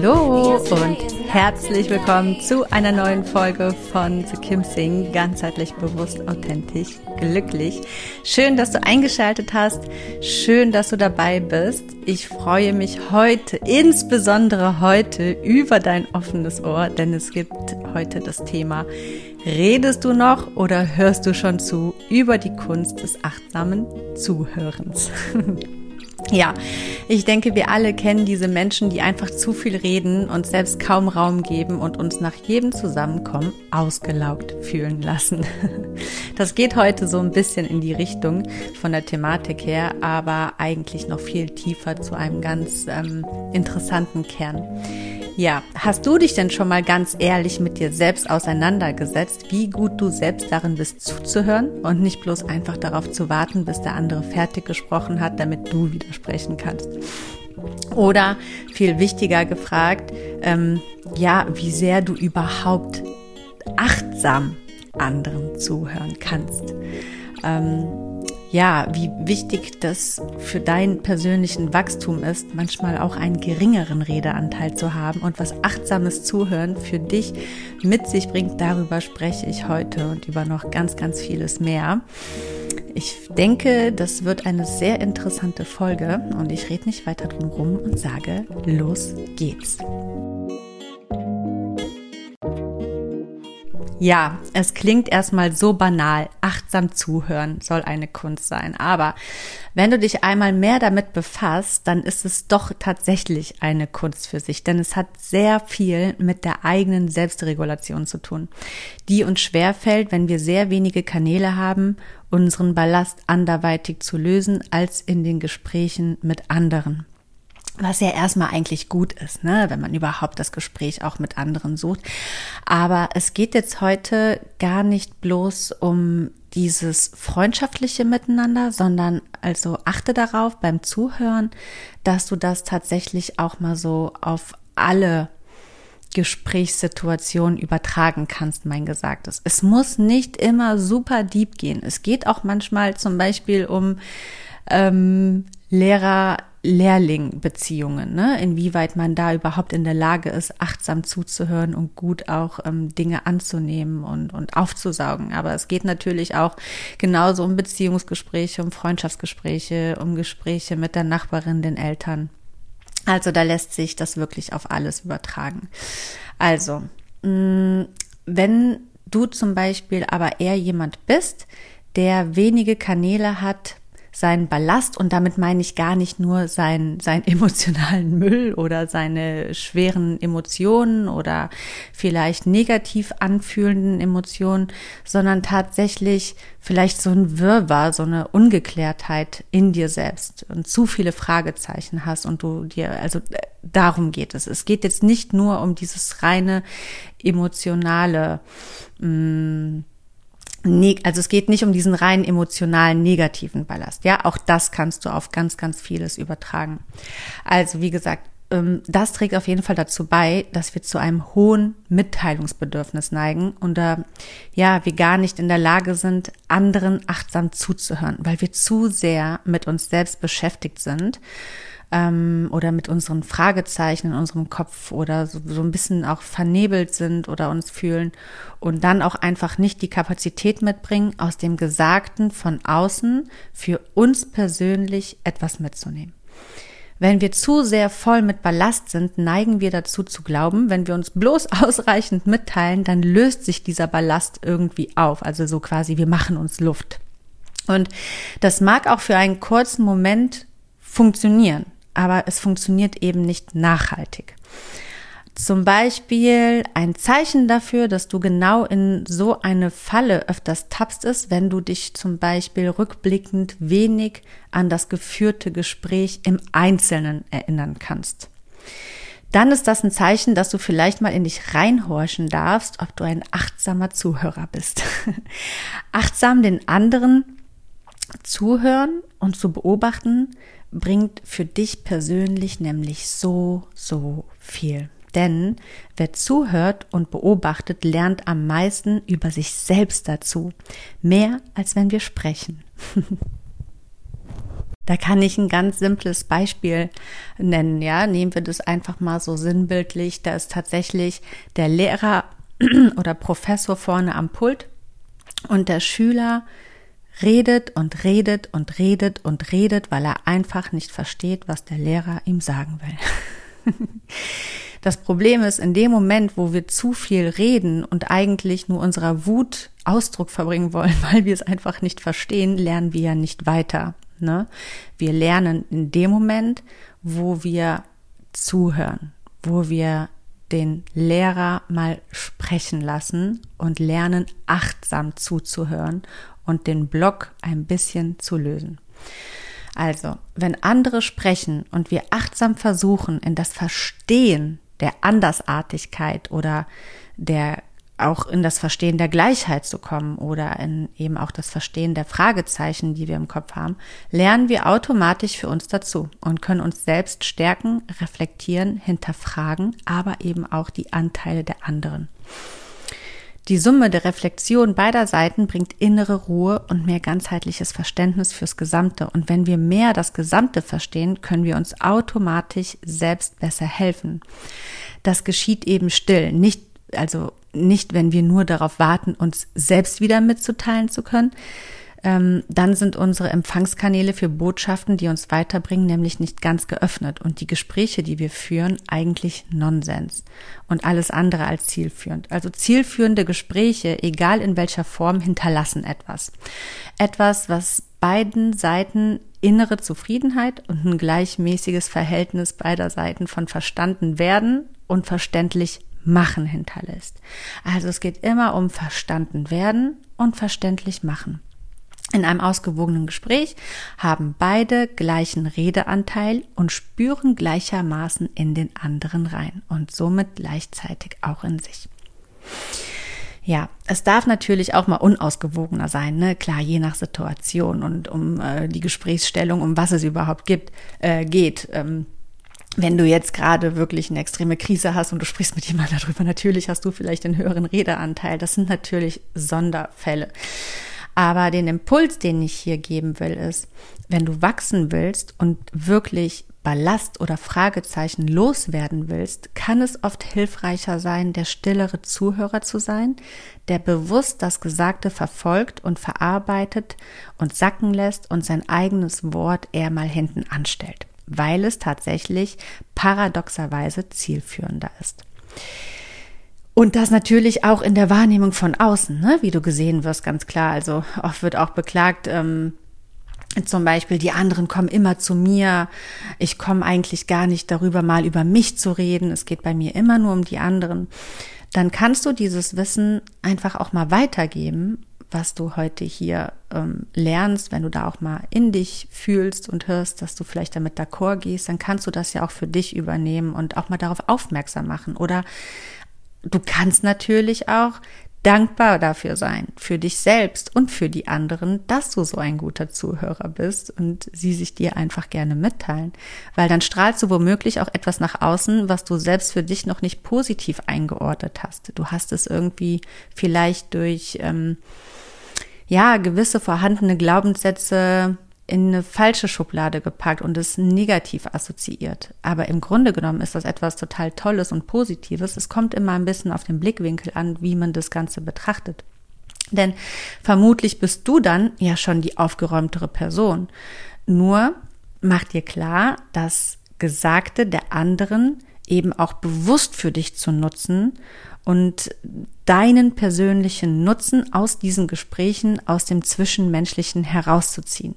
Hallo und herzlich willkommen zu einer neuen Folge von The Kim Sing, ganzheitlich bewusst, authentisch, glücklich. Schön, dass du eingeschaltet hast. Schön, dass du dabei bist. Ich freue mich heute, insbesondere heute, über dein offenes Ohr, denn es gibt heute das Thema Redest du noch oder hörst du schon zu über die Kunst des achtsamen Zuhörens? Ja, ich denke, wir alle kennen diese Menschen, die einfach zu viel reden und selbst kaum Raum geben und uns nach jedem Zusammenkommen ausgelaugt fühlen lassen. Das geht heute so ein bisschen in die Richtung von der Thematik her, aber eigentlich noch viel tiefer zu einem ganz ähm, interessanten Kern. Ja, hast du dich denn schon mal ganz ehrlich mit dir selbst auseinandergesetzt, wie gut du selbst darin bist zuzuhören und nicht bloß einfach darauf zu warten, bis der andere fertig gesprochen hat, damit du widersprechen kannst? Oder viel wichtiger gefragt, ähm, ja, wie sehr du überhaupt achtsam anderen zuhören kannst. Ähm, ja, wie wichtig das für deinen persönlichen Wachstum ist, manchmal auch einen geringeren Redeanteil zu haben und was achtsames Zuhören für dich mit sich bringt, darüber spreche ich heute und über noch ganz, ganz vieles mehr. Ich denke, das wird eine sehr interessante Folge und ich rede nicht weiter drum rum und sage, los geht's. Ja, es klingt erstmal so banal. Achtsam zuhören soll eine Kunst sein. Aber wenn du dich einmal mehr damit befasst, dann ist es doch tatsächlich eine Kunst für sich. Denn es hat sehr viel mit der eigenen Selbstregulation zu tun, die uns schwerfällt, wenn wir sehr wenige Kanäle haben, unseren Ballast anderweitig zu lösen als in den Gesprächen mit anderen was ja erstmal eigentlich gut ist, ne, wenn man überhaupt das Gespräch auch mit anderen sucht. Aber es geht jetzt heute gar nicht bloß um dieses freundschaftliche Miteinander, sondern also achte darauf beim Zuhören, dass du das tatsächlich auch mal so auf alle Gesprächssituationen übertragen kannst, mein Gesagtes. Es muss nicht immer super deep gehen. Es geht auch manchmal zum Beispiel um ähm, Lehrer Lehrling-Beziehungen, ne? inwieweit man da überhaupt in der Lage ist, achtsam zuzuhören und gut auch ähm, Dinge anzunehmen und, und aufzusaugen. Aber es geht natürlich auch genauso um Beziehungsgespräche, um Freundschaftsgespräche, um Gespräche mit der Nachbarin, den Eltern. Also da lässt sich das wirklich auf alles übertragen. Also, mh, mm, wenn du zum Beispiel aber eher jemand bist, der wenige Kanäle hat, seinen Ballast und damit meine ich gar nicht nur seinen, seinen emotionalen Müll oder seine schweren Emotionen oder vielleicht negativ anfühlenden Emotionen, sondern tatsächlich vielleicht so ein Wirrwarr, so eine Ungeklärtheit in dir selbst und zu viele Fragezeichen hast und du dir, also äh, darum geht es. Es geht jetzt nicht nur um dieses reine emotionale, mh, mm, also es geht nicht um diesen rein emotionalen negativen Ballast. Ja, auch das kannst du auf ganz, ganz vieles übertragen. Also wie gesagt, das trägt auf jeden Fall dazu bei, dass wir zu einem hohen Mitteilungsbedürfnis neigen und da ja, wir gar nicht in der Lage sind, anderen achtsam zuzuhören, weil wir zu sehr mit uns selbst beschäftigt sind ähm, oder mit unseren Fragezeichen in unserem Kopf oder so, so ein bisschen auch vernebelt sind oder uns fühlen und dann auch einfach nicht die Kapazität mitbringen, aus dem Gesagten von außen für uns persönlich etwas mitzunehmen. Wenn wir zu sehr voll mit Ballast sind, neigen wir dazu zu glauben, wenn wir uns bloß ausreichend mitteilen, dann löst sich dieser Ballast irgendwie auf. Also so quasi, wir machen uns Luft. Und das mag auch für einen kurzen Moment funktionieren, aber es funktioniert eben nicht nachhaltig. Zum Beispiel ein Zeichen dafür, dass du genau in so eine Falle öfters tappst, ist, wenn du dich zum Beispiel rückblickend wenig an das geführte Gespräch im Einzelnen erinnern kannst. Dann ist das ein Zeichen, dass du vielleicht mal in dich reinhorchen darfst, ob du ein achtsamer Zuhörer bist. Achtsam den anderen zuhören und zu beobachten, bringt für dich persönlich nämlich so, so viel. Denn wer zuhört und beobachtet, lernt am meisten über sich selbst dazu. Mehr als wenn wir sprechen. Da kann ich ein ganz simples Beispiel nennen, ja. Nehmen wir das einfach mal so sinnbildlich. Da ist tatsächlich der Lehrer oder Professor vorne am Pult und der Schüler redet und redet und redet und redet, weil er einfach nicht versteht, was der Lehrer ihm sagen will. Das Problem ist, in dem Moment, wo wir zu viel reden und eigentlich nur unserer Wut Ausdruck verbringen wollen, weil wir es einfach nicht verstehen, lernen wir ja nicht weiter. Ne? Wir lernen in dem Moment, wo wir zuhören, wo wir den Lehrer mal sprechen lassen und lernen achtsam zuzuhören und den Block ein bisschen zu lösen. Also, wenn andere sprechen und wir achtsam versuchen, in das Verstehen der Andersartigkeit oder der auch in das Verstehen der Gleichheit zu kommen oder in eben auch das Verstehen der Fragezeichen, die wir im Kopf haben, lernen wir automatisch für uns dazu und können uns selbst stärken, reflektieren, hinterfragen, aber eben auch die Anteile der anderen. Die Summe der Reflexion beider Seiten bringt innere Ruhe und mehr ganzheitliches Verständnis fürs Gesamte. Und wenn wir mehr das Gesamte verstehen, können wir uns automatisch selbst besser helfen. Das geschieht eben still, nicht, also nicht, wenn wir nur darauf warten, uns selbst wieder mitzuteilen zu können, ähm, dann sind unsere Empfangskanäle für Botschaften, die uns weiterbringen, nämlich nicht ganz geöffnet und die Gespräche, die wir führen, eigentlich Nonsens und alles andere als zielführend. Also zielführende Gespräche, egal in welcher Form, hinterlassen etwas. Etwas, was beiden Seiten innere Zufriedenheit und ein gleichmäßiges Verhältnis beider Seiten von verstanden werden und verständlich machen hinterlässt. Also es geht immer um verstanden werden und verständlich machen. In einem ausgewogenen Gespräch haben beide gleichen Redeanteil und spüren gleichermaßen in den anderen rein und somit gleichzeitig auch in sich. Ja, es darf natürlich auch mal unausgewogener sein, ne? Klar, je nach Situation und um äh, die Gesprächsstellung, um was es überhaupt gibt, äh, geht. Ähm, wenn du jetzt gerade wirklich eine extreme Krise hast und du sprichst mit jemandem darüber, natürlich hast du vielleicht einen höheren Redeanteil. Das sind natürlich Sonderfälle. Aber den Impuls, den ich hier geben will, ist, wenn du wachsen willst und wirklich Ballast oder Fragezeichen loswerden willst, kann es oft hilfreicher sein, der stillere Zuhörer zu sein, der bewusst das Gesagte verfolgt und verarbeitet und sacken lässt und sein eigenes Wort eher mal hinten anstellt, weil es tatsächlich paradoxerweise zielführender ist. Und das natürlich auch in der Wahrnehmung von außen, ne? wie du gesehen wirst, ganz klar. Also oft wird auch beklagt, ähm, zum Beispiel, die anderen kommen immer zu mir. Ich komme eigentlich gar nicht darüber, mal über mich zu reden. Es geht bei mir immer nur um die anderen. Dann kannst du dieses Wissen einfach auch mal weitergeben, was du heute hier ähm, lernst. Wenn du da auch mal in dich fühlst und hörst, dass du vielleicht damit d'accord gehst, dann kannst du das ja auch für dich übernehmen und auch mal darauf aufmerksam machen. Oder du kannst natürlich auch dankbar dafür sein, für dich selbst und für die anderen, dass du so ein guter Zuhörer bist und sie sich dir einfach gerne mitteilen. Weil dann strahlst du womöglich auch etwas nach außen, was du selbst für dich noch nicht positiv eingeordnet hast. Du hast es irgendwie vielleicht durch, ähm, ja, gewisse vorhandene Glaubenssätze in eine falsche Schublade gepackt und es negativ assoziiert. Aber im Grunde genommen ist das etwas total Tolles und Positives. Es kommt immer ein bisschen auf den Blickwinkel an, wie man das Ganze betrachtet. Denn vermutlich bist du dann ja schon die aufgeräumtere Person. Nur mach dir klar, dass Gesagte der anderen eben auch bewusst für dich zu nutzen und deinen persönlichen Nutzen aus diesen Gesprächen, aus dem Zwischenmenschlichen herauszuziehen.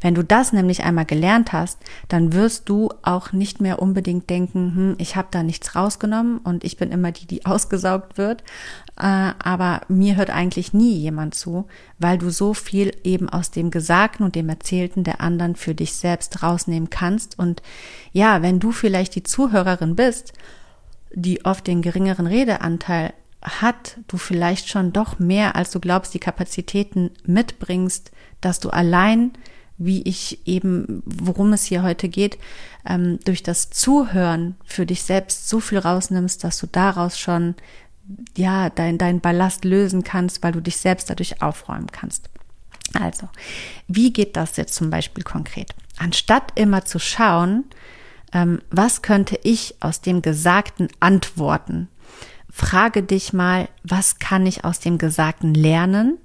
Wenn du das nämlich einmal gelernt hast, dann wirst du auch nicht mehr unbedingt denken, hm, ich habe da nichts rausgenommen und ich bin immer die, die ausgesaugt wird, äh, aber mir hört eigentlich nie jemand zu, weil du so viel eben aus dem Gesagten und dem Erzählten der anderen für dich selbst rausnehmen kannst. Und ja, wenn du vielleicht die Zuhörerin bist, die oft den geringeren Redeanteil hat, du vielleicht schon doch mehr, als du glaubst, die Kapazitäten mitbringst, dass du allein, wie ich eben, worum es hier heute geht, ähm, durch das Zuhören für dich selbst so viel rausnimmst, dass du daraus schon ja dein, dein Ballast lösen kannst, weil du dich selbst dadurch aufräumen kannst. Also, wie geht das jetzt zum Beispiel konkret? Anstatt immer zu schauen, ähm, was könnte ich aus dem Gesagten antworten, frage dich mal, was kann ich aus dem Gesagten lernen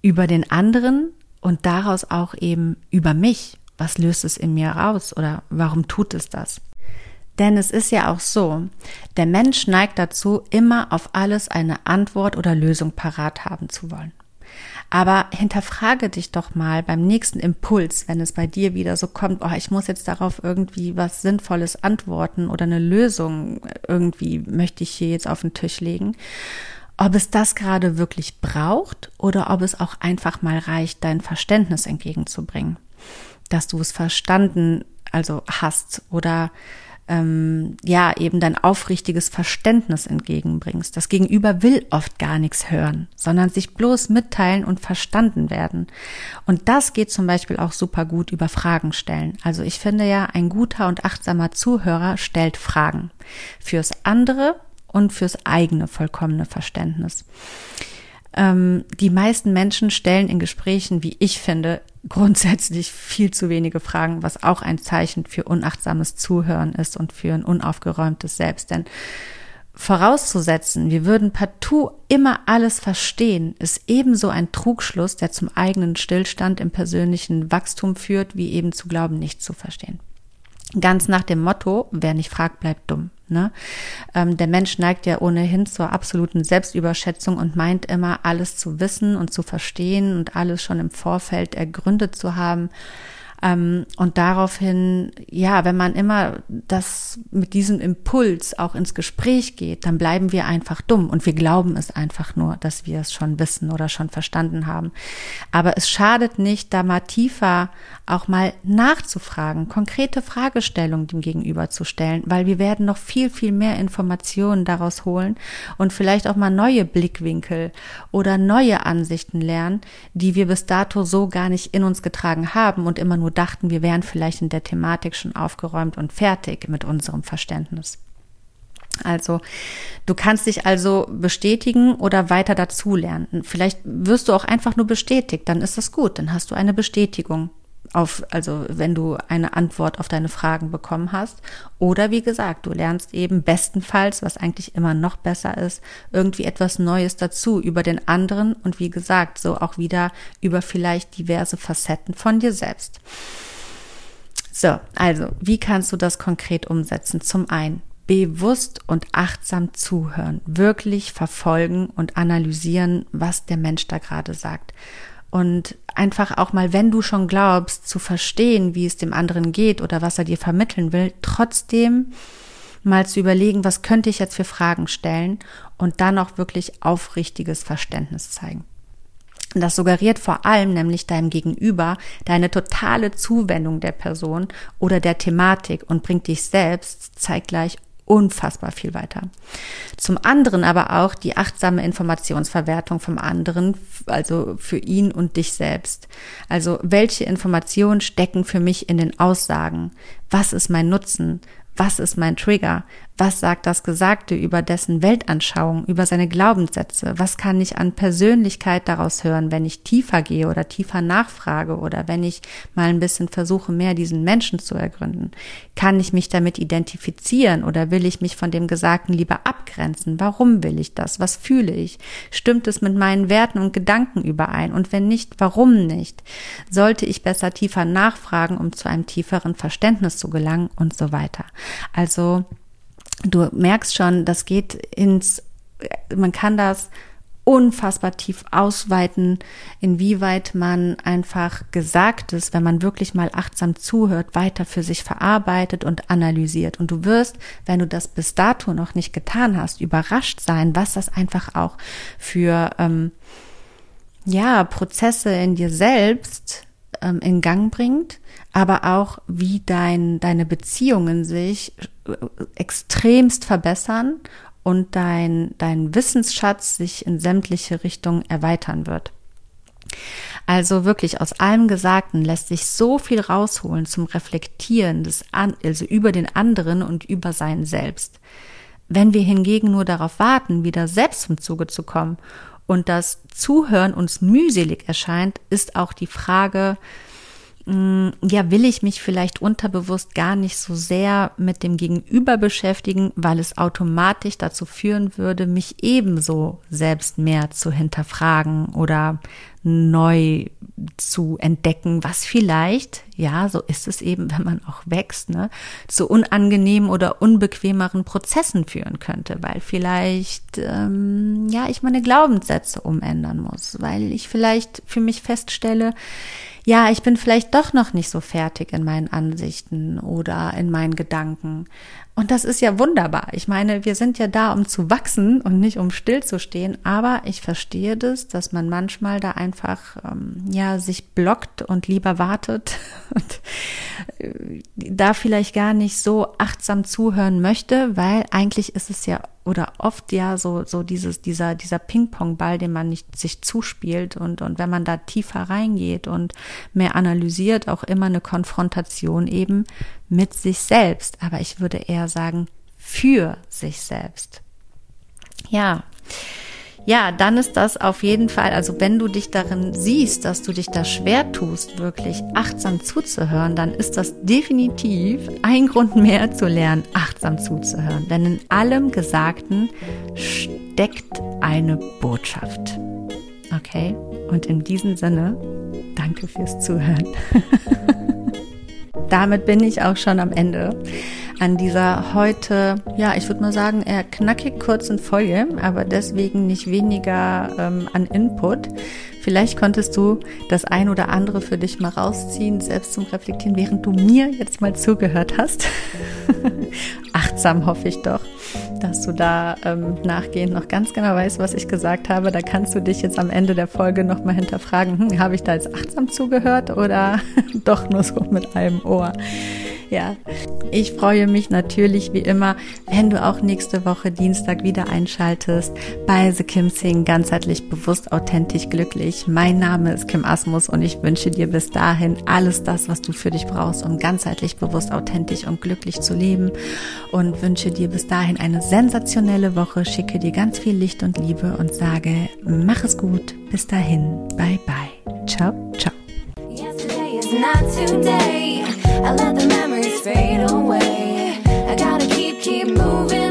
über den anderen und daraus auch eben über mich. Was löst es in mir raus oder warum tut es das? Denn es ist ja auch so, der Mensch neigt dazu, immer auf alles eine Antwort oder Lösung parat haben zu wollen. Aber hinterfrage dich doch mal beim nächsten Impuls, wenn es bei dir wieder so kommt, oh, ich muss jetzt darauf irgendwie was Sinnvolles antworten oder eine Lösung irgendwie möchte ich hier jetzt auf den Tisch legen, ob es das gerade wirklich braucht oder ob es auch einfach mal reicht, dein Verständnis entgegenzubringen, dass du es verstanden, also hast oder ähm, ja eben dein aufrichtiges Verständnis entgegenbringst. Das Gegenüber will oft gar nichts hören, sondern sich bloß mitteilen und verstanden werden. Und das geht zum Beispiel auch super gut über Fragen stellen. Also ich finde ja, ein guter und achtsamer Zuhörer stellt Fragen fürs andere und fürs eigene vollkommene Verständnis. Ähm, die meisten Menschen stellen in Gesprächen, wie ich finde, grundsätzlich viel zu wenige Fragen, was auch ein Zeichen für unachtsames Zuhören ist und für ein unaufgeräumtes Selbst. Denn vorauszusetzen, wir würden partout immer alles verstehen, ist ebenso ein Trugschluss, der zum eigenen Stillstand im persönlichen Wachstum führt, wie eben zu glauben, nichts zu verstehen. Ganz nach dem Motto, wer nicht fragt, bleibt dumm. Ne? Ähm, der Mensch neigt ja ohnehin zur absoluten Selbstüberschätzung und meint immer, alles zu wissen und zu verstehen und alles schon im Vorfeld ergründet zu haben. Ähm, und daraufhin, ja, wenn man immer das mit diesem Impuls auch ins Gespräch geht, dann bleiben wir einfach dumm und wir glauben es einfach nur, dass wir es schon wissen oder schon verstanden haben. Aber es schadet nicht, da mal tiefer auch mal nachzufragen, konkrete Fragestellungen dem Gegenüber zu stellen, weil wir werden noch viel, viel mehr Informationen daraus holen und vielleicht auch mal neue Blickwinkel oder neue Ansichten lernen, die wir bis dato so gar nicht in uns getragen haben und immer nur dachten, wir wären vielleicht in der Thematik schon aufgeräumt und fertig mit unserem Verständnis. Also, du kannst dich also bestätigen oder weiter dazulernen. Vielleicht wirst du auch einfach nur bestätigt, dann ist das gut, dann hast du eine Bestätigung auf, also wenn du eine Antwort auf deine Fragen bekommen hast. Oder wie gesagt, du lernst eben bestenfalls, was eigentlich immer noch besser ist, irgendwie etwas Neues dazu über den anderen und wie gesagt, so auch wieder über vielleicht diverse Facetten von dir selbst. So, also, wie kannst du das konkret umsetzen? Zum einen, bewusst und achtsam zuhören, wirklich verfolgen und analysieren, was der Mensch da gerade sagt und einfach auch mal, wenn du schon glaubst, zu verstehen, wie es dem anderen geht oder was er dir vermitteln will, trotzdem mal zu überlegen, was könnte ich jetzt für Fragen stellen und dann auch wirklich aufrichtiges Verständnis zeigen. Das suggeriert vor allem nämlich deinem Gegenüber deine totale Zuwendung der Person oder der Thematik und bringt dich selbst zeitgleich unfassbar viel weiter. Zum anderen aber auch die achtsame Informationsverwertung vom anderen, also für ihn und dich selbst. Also welche Informationen stecken für mich in den Aussagen? Was ist mein Nutzen? Was ist mein Trigger? Was sagt das Gesagte über dessen Weltanschauung, über seine Glaubenssätze? Was kann ich an Persönlichkeit daraus hören, wenn ich tiefer gehe oder tiefer nachfrage oder wenn ich mal ein bisschen versuche, mehr diesen Menschen zu ergründen? Kann ich mich damit identifizieren oder will ich mich von dem Gesagten lieber abgrenzen? Warum will ich das? Was fühle ich? Stimmt es mit meinen Werten und Gedanken überein? Und wenn nicht, warum nicht? Sollte ich besser tiefer nachfragen, um zu einem tieferen Verständnis zu gelangen und so weiter? Also, du merkst schon, das geht ins, man kann das unfassbar tief ausweiten, inwieweit man einfach Gesagtes, wenn man wirklich mal achtsam zuhört, weiter für sich verarbeitet und analysiert. Und du wirst, wenn du das bis dato noch nicht getan hast, überrascht sein, was das einfach auch für ähm, ja Prozesse in dir selbst ähm, in Gang bringt, aber auch wie dein, deine Beziehungen sich äh, extremst verbessern und dein, dein Wissensschatz sich in sämtliche Richtungen erweitern wird. Also wirklich aus allem Gesagten lässt sich so viel rausholen zum Reflektieren des, also über den anderen und über sein Selbst. Wenn wir hingegen nur darauf warten, wieder selbst zum Zuge zu kommen und das Zuhören uns mühselig erscheint, ist auch die Frage, mm, ja, will ich mich vielleicht unterbewusst gar nicht so sehr mit dem Gegenüber beschäftigen, weil es automatisch dazu führen würde, mich ebenso selbst mehr zu hinterfragen oder neu zu entdecken, was vielleicht, ja, so ist es eben, wenn man auch wächst, ne, zu unangenehmen oder unbequemeren Prozessen führen könnte, weil vielleicht, ähm, ja, ich meine Glaubenssätze umändern muss, weil ich vielleicht für mich feststelle, ja, ich bin vielleicht doch noch nicht so fertig in meinen Ansichten oder in meinen Gedanken. Und das ist ja wunderbar. Ich meine, wir sind ja da, um zu wachsen und nicht um stillzustehen. Aber ich verstehe das, dass man manchmal da einfach ähm, ja sich blockt und lieber wartet und äh, da vielleicht gar nicht so achtsam zuhören möchte, weil eigentlich ist es ja oder oft ja so so dieses dieser dieser Ping-Pong-Ball, den man nicht sich zuspielt und und wenn man da tiefer reingeht und mehr analysiert, auch immer eine Konfrontation eben mit sich selbst. Aber ich würde eher sagen für sich selbst. Ja. Ja, dann ist das auf jeden Fall, also wenn du dich darin siehst, dass du dich da schwer tust, wirklich achtsam zuzuhören, dann ist das definitiv ein Grund mehr zu lernen, achtsam zuzuhören. Denn in allem Gesagten steckt eine Botschaft. Okay? Und in diesem Sinne, danke fürs Zuhören. Damit bin ich auch schon am Ende an dieser heute, ja, ich würde mal sagen, eher knackig kurzen Folge, aber deswegen nicht weniger ähm, an Input. Vielleicht konntest du das ein oder andere für dich mal rausziehen, selbst zum Reflektieren, während du mir jetzt mal zugehört hast. Achtsam hoffe ich doch, dass du da ähm, nachgehend noch ganz genau weißt, was ich gesagt habe. Da kannst du dich jetzt am Ende der Folge nochmal hinterfragen, hm, habe ich da jetzt achtsam zugehört oder doch nur so mit einem Ohr? Ja, ich freue mich natürlich wie immer, wenn du auch nächste Woche Dienstag wieder einschaltest bei The Kim Sing ganzheitlich bewusst authentisch glücklich. Mein Name ist Kim Asmus und ich wünsche dir bis dahin alles das, was du für dich brauchst, um ganzheitlich bewusst authentisch und glücklich zu leben und wünsche dir bis dahin eine sensationelle Woche, schicke dir ganz viel Licht und Liebe und sage, mach es gut. Bis dahin. Bye bye. Ciao, ciao. I let the memories fade away. I gotta keep, keep moving.